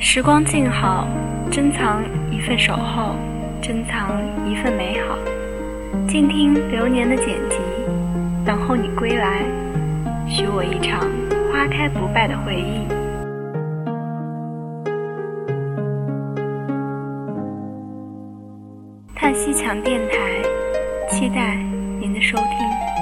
时光静好珍藏一份守候珍藏一份美好。静听流年的剪辑等候你归来许我一场花开不败的回忆。叹息墙电台期待您的收听。